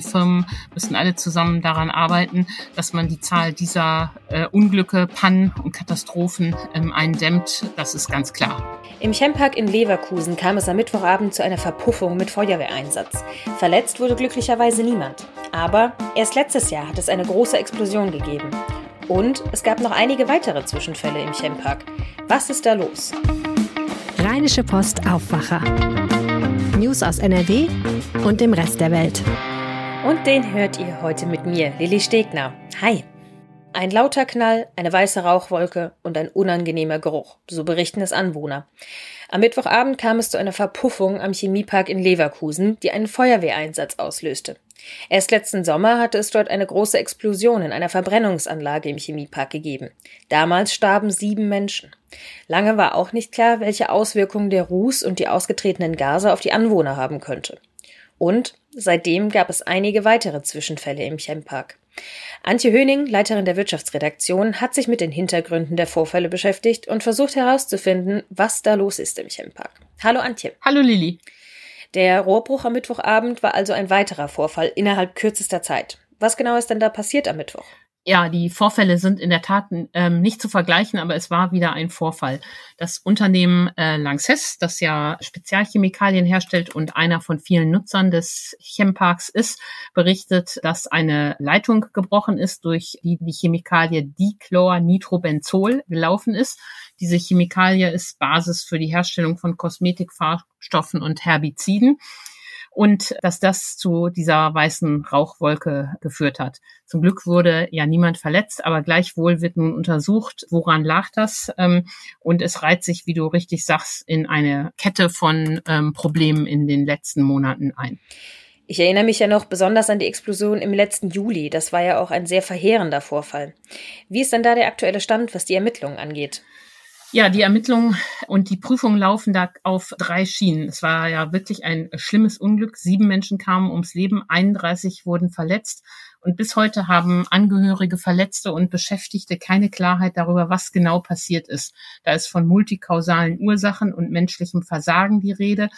die Firmen müssen alle zusammen daran arbeiten, dass man die Zahl dieser äh, Unglücke, Pannen und Katastrophen ähm, eindämmt. Das ist ganz klar. Im Chempark in Leverkusen kam es am Mittwochabend zu einer Verpuffung mit Feuerwehreinsatz. Verletzt wurde glücklicherweise niemand. Aber erst letztes Jahr hat es eine große Explosion gegeben. Und es gab noch einige weitere Zwischenfälle im Chempark. Was ist da los? Rheinische Post Aufwacher. News aus NRW und dem Rest der Welt. Und den hört ihr heute mit mir, Lilly Stegner. Hi. Ein lauter Knall, eine weiße Rauchwolke und ein unangenehmer Geruch, so berichten es Anwohner. Am Mittwochabend kam es zu einer Verpuffung am Chemiepark in Leverkusen, die einen Feuerwehreinsatz auslöste. Erst letzten Sommer hatte es dort eine große Explosion in einer Verbrennungsanlage im Chemiepark gegeben. Damals starben sieben Menschen. Lange war auch nicht klar, welche Auswirkungen der Ruß und die ausgetretenen Gase auf die Anwohner haben könnte. Und seitdem gab es einige weitere Zwischenfälle im Chempark. Antje Höning, Leiterin der Wirtschaftsredaktion, hat sich mit den Hintergründen der Vorfälle beschäftigt und versucht herauszufinden, was da los ist im Chempark. Hallo Antje. Hallo Lilly. Der Rohrbruch am Mittwochabend war also ein weiterer Vorfall innerhalb kürzester Zeit. Was genau ist denn da passiert am Mittwoch? Ja, die Vorfälle sind in der Tat ähm, nicht zu vergleichen, aber es war wieder ein Vorfall. Das Unternehmen äh, Lanxess, das ja Spezialchemikalien herstellt und einer von vielen Nutzern des Chemparks ist, berichtet, dass eine Leitung gebrochen ist, durch die die Chemikalie Dichlornitrobenzol gelaufen ist. Diese Chemikalie ist Basis für die Herstellung von Kosmetikfarbstoffen und Herbiziden und dass das zu dieser weißen Rauchwolke geführt hat. Zum Glück wurde ja niemand verletzt, aber gleichwohl wird nun untersucht, woran lag das. Ähm, und es reiht sich, wie du richtig sagst, in eine Kette von ähm, Problemen in den letzten Monaten ein. Ich erinnere mich ja noch besonders an die Explosion im letzten Juli. Das war ja auch ein sehr verheerender Vorfall. Wie ist denn da der aktuelle Stand, was die Ermittlungen angeht? Ja, die Ermittlungen und die Prüfungen laufen da auf drei Schienen. Es war ja wirklich ein schlimmes Unglück. Sieben Menschen kamen ums Leben, 31 wurden verletzt. Und bis heute haben Angehörige, Verletzte und Beschäftigte keine Klarheit darüber, was genau passiert ist. Da ist von multikausalen Ursachen und menschlichem Versagen die Rede.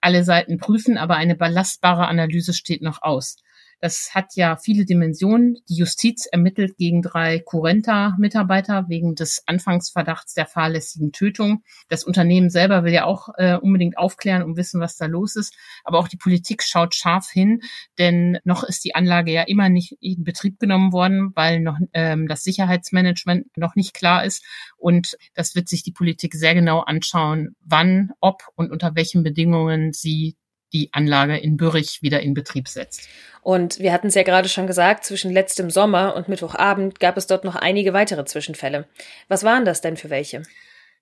Alle Seiten prüfen, aber eine belastbare Analyse steht noch aus. Das hat ja viele Dimensionen. Die Justiz ermittelt gegen drei Curenta-Mitarbeiter wegen des Anfangsverdachts der fahrlässigen Tötung. Das Unternehmen selber will ja auch äh, unbedingt aufklären und wissen, was da los ist. Aber auch die Politik schaut scharf hin, denn noch ist die Anlage ja immer nicht in Betrieb genommen worden, weil noch ähm, das Sicherheitsmanagement noch nicht klar ist. Und das wird sich die Politik sehr genau anschauen, wann, ob und unter welchen Bedingungen sie die Anlage in Bürich wieder in Betrieb setzt. Und wir hatten es ja gerade schon gesagt, zwischen letztem Sommer und Mittwochabend gab es dort noch einige weitere Zwischenfälle. Was waren das denn für welche?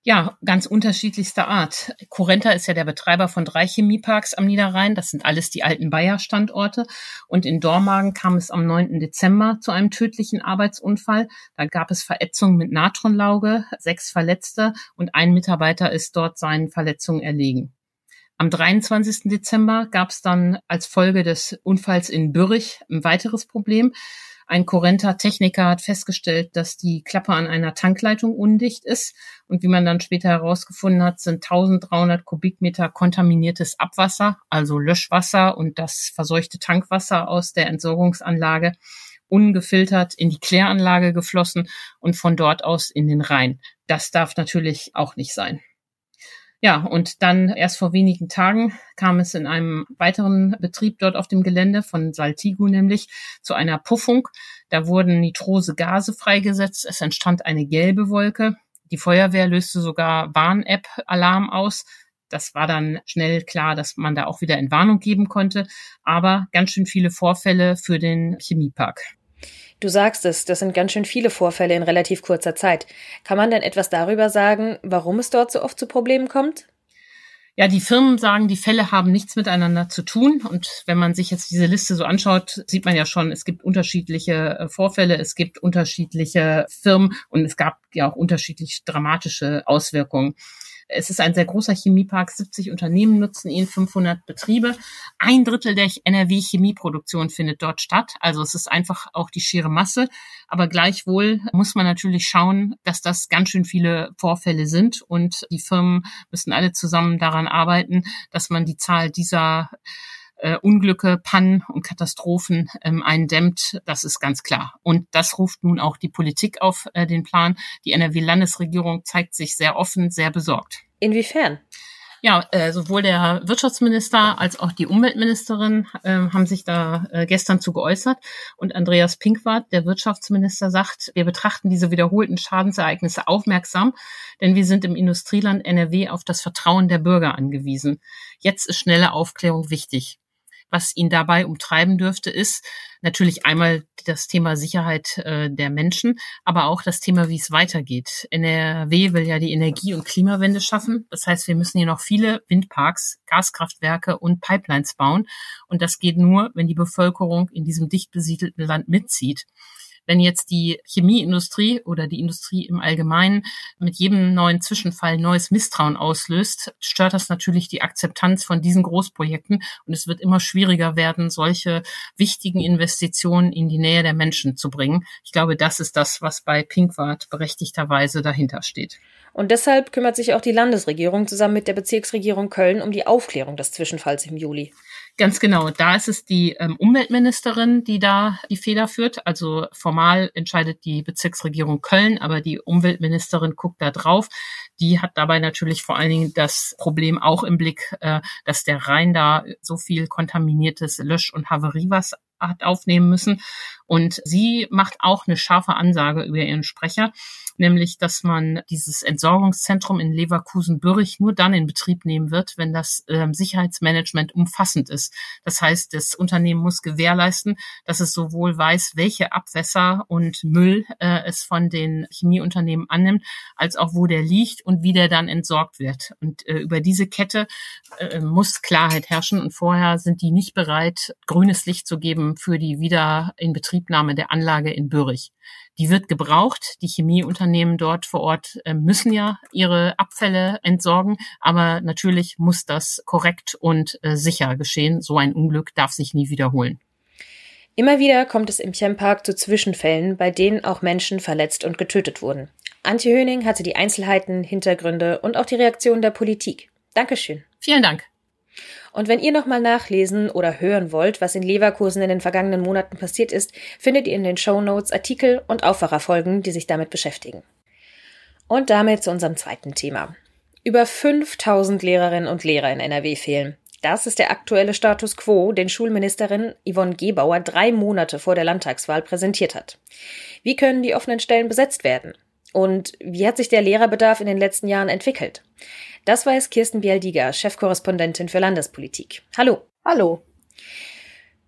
Ja, ganz unterschiedlichster Art. Curenta ist ja der Betreiber von drei Chemieparks am Niederrhein. Das sind alles die alten Bayer-Standorte. Und in Dormagen kam es am 9. Dezember zu einem tödlichen Arbeitsunfall. Da gab es Verätzung mit Natronlauge, sechs Verletzte und ein Mitarbeiter ist dort seinen Verletzungen erlegen. Am 23. Dezember gab es dann als Folge des Unfalls in Bürich ein weiteres Problem. Ein Corenta-Techniker hat festgestellt, dass die Klappe an einer Tankleitung undicht ist. Und wie man dann später herausgefunden hat, sind 1300 Kubikmeter kontaminiertes Abwasser, also Löschwasser und das verseuchte Tankwasser aus der Entsorgungsanlage ungefiltert in die Kläranlage geflossen und von dort aus in den Rhein. Das darf natürlich auch nicht sein. Ja, und dann erst vor wenigen Tagen kam es in einem weiteren Betrieb dort auf dem Gelände von Saltigo nämlich zu einer Puffung. Da wurden nitrose Gase freigesetzt. Es entstand eine gelbe Wolke. Die Feuerwehr löste sogar Warn-App-Alarm aus. Das war dann schnell klar, dass man da auch wieder Entwarnung geben konnte. Aber ganz schön viele Vorfälle für den Chemiepark. Du sagst es, das sind ganz schön viele Vorfälle in relativ kurzer Zeit. Kann man denn etwas darüber sagen, warum es dort so oft zu Problemen kommt? Ja, die Firmen sagen, die Fälle haben nichts miteinander zu tun. Und wenn man sich jetzt diese Liste so anschaut, sieht man ja schon, es gibt unterschiedliche äh, Vorfälle, es gibt unterschiedliche Firmen und es gab ja auch unterschiedlich dramatische Auswirkungen. Es ist ein sehr großer Chemiepark, 70 Unternehmen nutzen ihn, 500 Betriebe. Ein Drittel der NRW-Chemieproduktion findet dort statt. Also es ist einfach auch die schiere Masse. Aber gleichwohl muss man natürlich schauen, dass das ganz schön viele Vorfälle sind und die Firmen müssen alle zusammen daran arbeiten, dass man die Zahl dieser äh, Unglücke, Pannen und Katastrophen ähm, eindämmt. Das ist ganz klar. Und das ruft nun auch die Politik auf äh, den Plan. Die NRW-Landesregierung zeigt sich sehr offen, sehr besorgt. Inwiefern? Ja, äh, sowohl der Wirtschaftsminister als auch die Umweltministerin äh, haben sich da äh, gestern zu geäußert. Und Andreas Pinkwart, der Wirtschaftsminister, sagt, wir betrachten diese wiederholten Schadensereignisse aufmerksam, denn wir sind im Industrieland NRW auf das Vertrauen der Bürger angewiesen. Jetzt ist schnelle Aufklärung wichtig was ihn dabei umtreiben dürfte, ist natürlich einmal das Thema Sicherheit äh, der Menschen, aber auch das Thema, wie es weitergeht. NRW will ja die Energie- und Klimawende schaffen. Das heißt, wir müssen hier noch viele Windparks, Gaskraftwerke und Pipelines bauen. Und das geht nur, wenn die Bevölkerung in diesem dicht besiedelten Land mitzieht. Wenn jetzt die Chemieindustrie oder die Industrie im Allgemeinen mit jedem neuen Zwischenfall neues Misstrauen auslöst, stört das natürlich die Akzeptanz von diesen Großprojekten und es wird immer schwieriger werden, solche wichtigen Investitionen in die Nähe der Menschen zu bringen. Ich glaube, das ist das, was bei Pinkwart berechtigterweise dahinter steht. Und deshalb kümmert sich auch die Landesregierung zusammen mit der Bezirksregierung Köln um die Aufklärung des Zwischenfalls im Juli. Ganz genau. Da ist es die ähm, Umweltministerin, die da die Feder führt. Also formal entscheidet die Bezirksregierung Köln, aber die Umweltministerin guckt da drauf. Die hat dabei natürlich vor allen Dingen das Problem auch im Blick, äh, dass der Rhein da so viel kontaminiertes Lösch- und Haveriewasser hat aufnehmen müssen. Und sie macht auch eine scharfe Ansage über ihren Sprecher nämlich dass man dieses Entsorgungszentrum in Leverkusen-Bürich nur dann in Betrieb nehmen wird, wenn das ähm, Sicherheitsmanagement umfassend ist. Das heißt, das Unternehmen muss gewährleisten, dass es sowohl weiß, welche Abwässer und Müll äh, es von den Chemieunternehmen annimmt, als auch wo der liegt und wie der dann entsorgt wird. Und äh, über diese Kette äh, muss Klarheit herrschen und vorher sind die nicht bereit, grünes Licht zu geben für die Wiederinbetriebnahme der Anlage in Bürich. Die wird gebraucht. Die Chemieunternehmen dort vor Ort äh, müssen ja ihre Abfälle entsorgen, aber natürlich muss das korrekt und äh, sicher geschehen. So ein Unglück darf sich nie wiederholen. Immer wieder kommt es im Chempark zu Zwischenfällen, bei denen auch Menschen verletzt und getötet wurden. Antje Höning hatte die Einzelheiten, Hintergründe und auch die Reaktion der Politik. Dankeschön. Vielen Dank. Und wenn ihr nochmal nachlesen oder hören wollt, was in Leverkusen in den vergangenen Monaten passiert ist, findet ihr in den Show Notes Artikel und Aufwacherfolgen, die sich damit beschäftigen. Und damit zu unserem zweiten Thema. Über 5000 Lehrerinnen und Lehrer in NRW fehlen. Das ist der aktuelle Status quo, den Schulministerin Yvonne Gebauer drei Monate vor der Landtagswahl präsentiert hat. Wie können die offenen Stellen besetzt werden? Und wie hat sich der Lehrerbedarf in den letzten Jahren entwickelt? Das weiß Kirsten Bialdiger, Chefkorrespondentin für Landespolitik. Hallo. Hallo.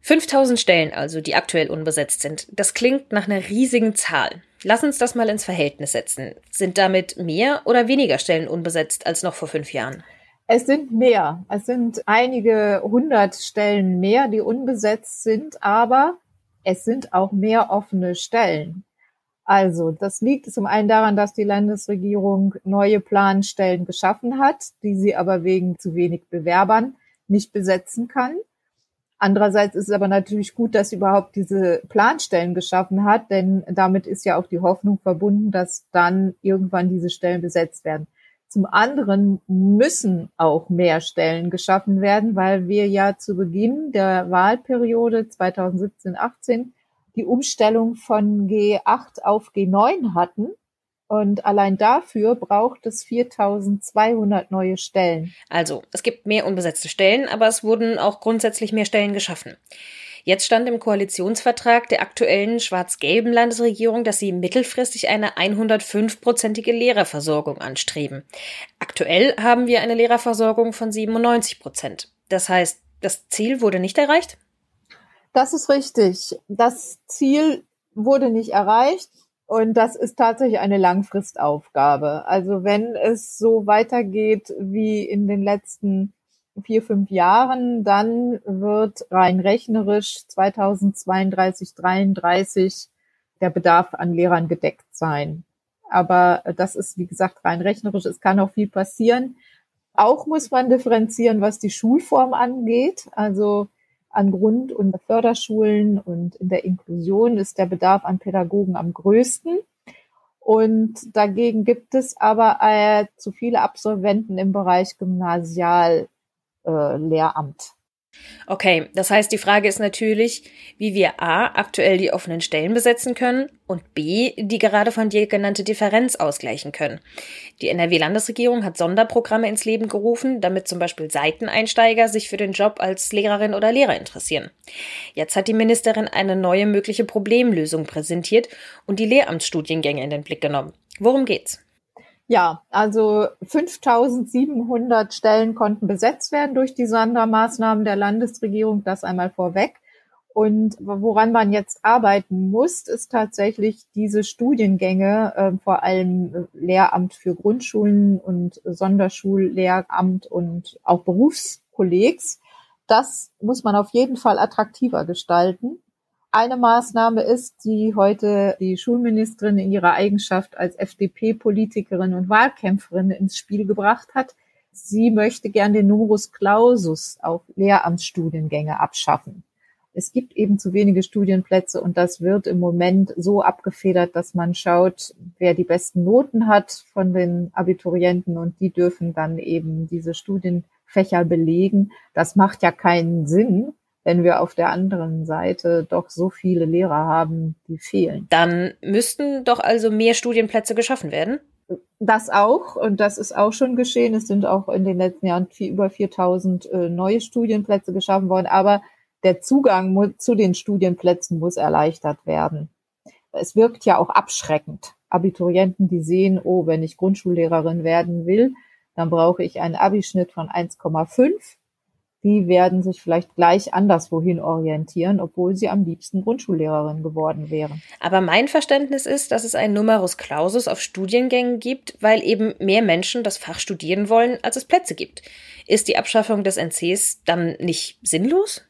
5000 Stellen also, die aktuell unbesetzt sind. Das klingt nach einer riesigen Zahl. Lass uns das mal ins Verhältnis setzen. Sind damit mehr oder weniger Stellen unbesetzt als noch vor fünf Jahren? Es sind mehr. Es sind einige hundert Stellen mehr, die unbesetzt sind, aber es sind auch mehr offene Stellen. Also, das liegt zum einen daran, dass die Landesregierung neue Planstellen geschaffen hat, die sie aber wegen zu wenig Bewerbern nicht besetzen kann. Andererseits ist es aber natürlich gut, dass sie überhaupt diese Planstellen geschaffen hat, denn damit ist ja auch die Hoffnung verbunden, dass dann irgendwann diese Stellen besetzt werden. Zum anderen müssen auch mehr Stellen geschaffen werden, weil wir ja zu Beginn der Wahlperiode 2017-18 die Umstellung von G8 auf G9 hatten. Und allein dafür braucht es 4200 neue Stellen. Also, es gibt mehr unbesetzte Stellen, aber es wurden auch grundsätzlich mehr Stellen geschaffen. Jetzt stand im Koalitionsvertrag der aktuellen schwarz-gelben Landesregierung, dass sie mittelfristig eine 105-prozentige Lehrerversorgung anstreben. Aktuell haben wir eine Lehrerversorgung von 97 Prozent. Das heißt, das Ziel wurde nicht erreicht? Das ist richtig. Das Ziel wurde nicht erreicht. Und das ist tatsächlich eine Langfristaufgabe. Also wenn es so weitergeht wie in den letzten vier, fünf Jahren, dann wird rein rechnerisch 2032, 33 der Bedarf an Lehrern gedeckt sein. Aber das ist, wie gesagt, rein rechnerisch. Es kann auch viel passieren. Auch muss man differenzieren, was die Schulform angeht. Also an Grund- und Förderschulen und in der Inklusion ist der Bedarf an Pädagogen am größten. Und dagegen gibt es aber äh, zu viele Absolventen im Bereich Gymnasiallehramt. Äh, Okay, das heißt, die Frage ist natürlich, wie wir A aktuell die offenen Stellen besetzen können und B die gerade von dir genannte Differenz ausgleichen können. Die NRW-Landesregierung hat Sonderprogramme ins Leben gerufen, damit zum Beispiel Seiteneinsteiger sich für den Job als Lehrerin oder Lehrer interessieren. Jetzt hat die Ministerin eine neue mögliche Problemlösung präsentiert und die Lehramtsstudiengänge in den Blick genommen. Worum geht's? Ja, also 5700 Stellen konnten besetzt werden durch die Sondermaßnahmen der Landesregierung, das einmal vorweg. Und woran man jetzt arbeiten muss, ist tatsächlich diese Studiengänge, äh, vor allem äh, Lehramt für Grundschulen und Sonderschullehramt und auch Berufskollegs. Das muss man auf jeden Fall attraktiver gestalten. Eine Maßnahme ist, die heute die Schulministerin in ihrer Eigenschaft als FDP-Politikerin und Wahlkämpferin ins Spiel gebracht hat. Sie möchte gern den Numerus Clausus auf Lehramtsstudiengänge abschaffen. Es gibt eben zu wenige Studienplätze und das wird im Moment so abgefedert, dass man schaut, wer die besten Noten hat von den Abiturienten und die dürfen dann eben diese Studienfächer belegen. Das macht ja keinen Sinn, wenn wir auf der anderen Seite doch so viele Lehrer haben, die fehlen. Dann müssten doch also mehr Studienplätze geschaffen werden? Das auch, und das ist auch schon geschehen. Es sind auch in den letzten Jahren viel, über 4000 äh, neue Studienplätze geschaffen worden, aber der Zugang zu den Studienplätzen muss erleichtert werden. Es wirkt ja auch abschreckend. Abiturienten, die sehen, oh, wenn ich Grundschullehrerin werden will, dann brauche ich einen Abischnitt von 1,5 die werden sich vielleicht gleich anderswohin orientieren, obwohl sie am liebsten Grundschullehrerin geworden wären. Aber mein Verständnis ist, dass es einen Numerus Clausus auf Studiengängen gibt, weil eben mehr Menschen das Fach studieren wollen, als es Plätze gibt. Ist die Abschaffung des NCs dann nicht sinnlos?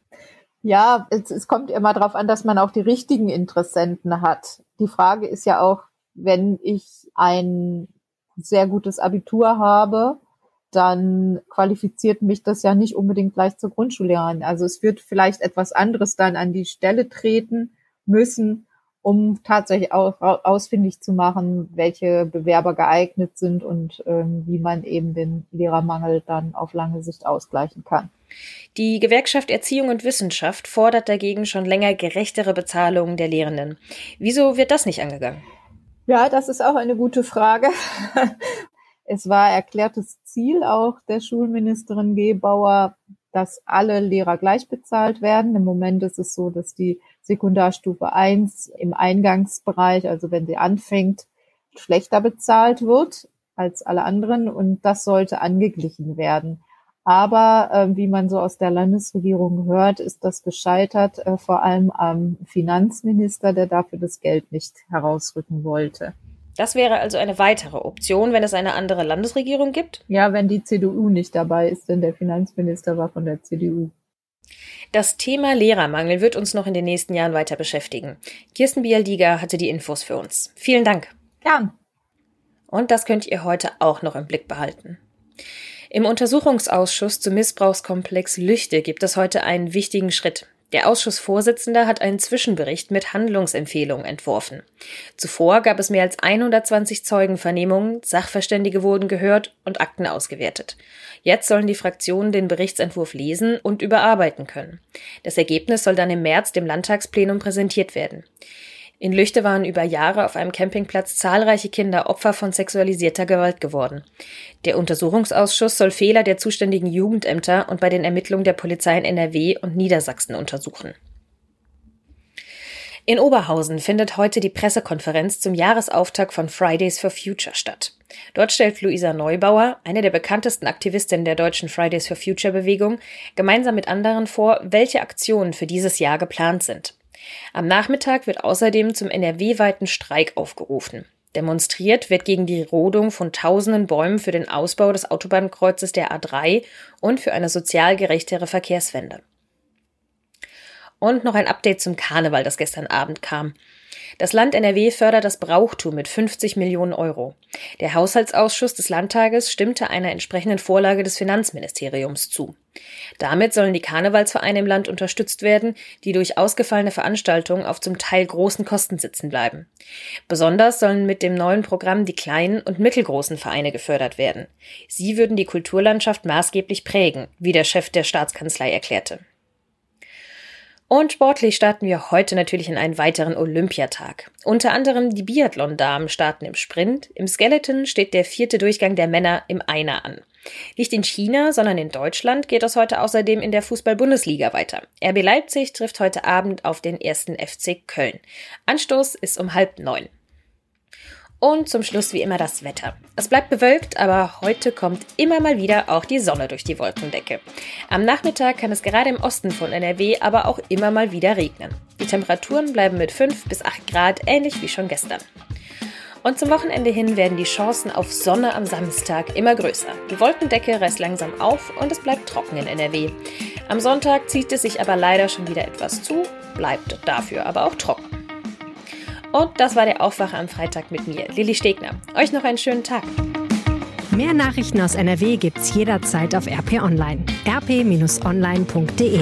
Ja, es, es kommt immer darauf an, dass man auch die richtigen Interessenten hat. Die Frage ist ja auch, wenn ich ein sehr gutes Abitur habe, dann qualifiziert mich das ja nicht unbedingt gleich zur Grundschullehrerin. Also es wird vielleicht etwas anderes dann an die Stelle treten müssen, um tatsächlich auch ausfindig zu machen, welche Bewerber geeignet sind und ähm, wie man eben den Lehrermangel dann auf lange Sicht ausgleichen kann. Die Gewerkschaft Erziehung und Wissenschaft fordert dagegen schon länger gerechtere Bezahlungen der Lehrenden. Wieso wird das nicht angegangen? Ja, das ist auch eine gute Frage. Es war erklärtes Ziel auch der Schulministerin Gebauer, dass alle Lehrer gleich bezahlt werden. Im Moment ist es so, dass die Sekundarstufe 1 im Eingangsbereich, also wenn sie anfängt, schlechter bezahlt wird als alle anderen und das sollte angeglichen werden. Aber äh, wie man so aus der Landesregierung hört, ist das gescheitert, äh, vor allem am Finanzminister, der dafür das Geld nicht herausrücken wollte. Das wäre also eine weitere Option, wenn es eine andere Landesregierung gibt? Ja, wenn die CDU nicht dabei ist, denn der Finanzminister war von der CDU. Das Thema Lehrermangel wird uns noch in den nächsten Jahren weiter beschäftigen. Kirsten Bialdiger hatte die Infos für uns. Vielen Dank. Gern. Und das könnt ihr heute auch noch im Blick behalten. Im Untersuchungsausschuss zum Missbrauchskomplex Lüchte gibt es heute einen wichtigen Schritt. Der Ausschussvorsitzende hat einen Zwischenbericht mit Handlungsempfehlungen entworfen. Zuvor gab es mehr als 120 Zeugenvernehmungen, Sachverständige wurden gehört und Akten ausgewertet. Jetzt sollen die Fraktionen den Berichtsentwurf lesen und überarbeiten können. Das Ergebnis soll dann im März dem Landtagsplenum präsentiert werden. In Lüchte waren über Jahre auf einem Campingplatz zahlreiche Kinder Opfer von sexualisierter Gewalt geworden. Der Untersuchungsausschuss soll Fehler der zuständigen Jugendämter und bei den Ermittlungen der Polizei in NRW und Niedersachsen untersuchen. In Oberhausen findet heute die Pressekonferenz zum Jahresauftakt von Fridays for Future statt. Dort stellt Luisa Neubauer, eine der bekanntesten Aktivistinnen der deutschen Fridays for Future Bewegung, gemeinsam mit anderen vor, welche Aktionen für dieses Jahr geplant sind. Am Nachmittag wird außerdem zum NRW-weiten Streik aufgerufen. Demonstriert wird gegen die Rodung von tausenden Bäumen für den Ausbau des Autobahnkreuzes der A3 und für eine sozial gerechtere Verkehrswende. Und noch ein Update zum Karneval, das gestern Abend kam. Das Land NRW fördert das Brauchtum mit 50 Millionen Euro. Der Haushaltsausschuss des Landtages stimmte einer entsprechenden Vorlage des Finanzministeriums zu. Damit sollen die Karnevalsvereine im Land unterstützt werden, die durch ausgefallene Veranstaltungen auf zum Teil großen Kosten sitzen bleiben. Besonders sollen mit dem neuen Programm die kleinen und mittelgroßen Vereine gefördert werden. Sie würden die Kulturlandschaft maßgeblich prägen, wie der Chef der Staatskanzlei erklärte. Und sportlich starten wir heute natürlich in einen weiteren Olympiatag. Unter anderem die Biathlon-Damen starten im Sprint. Im Skeleton steht der vierte Durchgang der Männer im Einer an. Nicht in China, sondern in Deutschland geht es heute außerdem in der Fußball-Bundesliga weiter. RB Leipzig trifft heute Abend auf den ersten FC Köln. Anstoß ist um halb neun. Und zum Schluss wie immer das Wetter. Es bleibt bewölkt, aber heute kommt immer mal wieder auch die Sonne durch die Wolkendecke. Am Nachmittag kann es gerade im Osten von NRW aber auch immer mal wieder regnen. Die Temperaturen bleiben mit 5 bis 8 Grad ähnlich wie schon gestern. Und zum Wochenende hin werden die Chancen auf Sonne am Samstag immer größer. Die Wolkendecke reißt langsam auf und es bleibt trocken in NRW. Am Sonntag zieht es sich aber leider schon wieder etwas zu, bleibt dafür aber auch trocken. Und das war der Aufwacher am Freitag mit mir, Lilly Stegner. Euch noch einen schönen Tag. Mehr Nachrichten aus NRW gibt's jederzeit auf RP Online. rp-online.de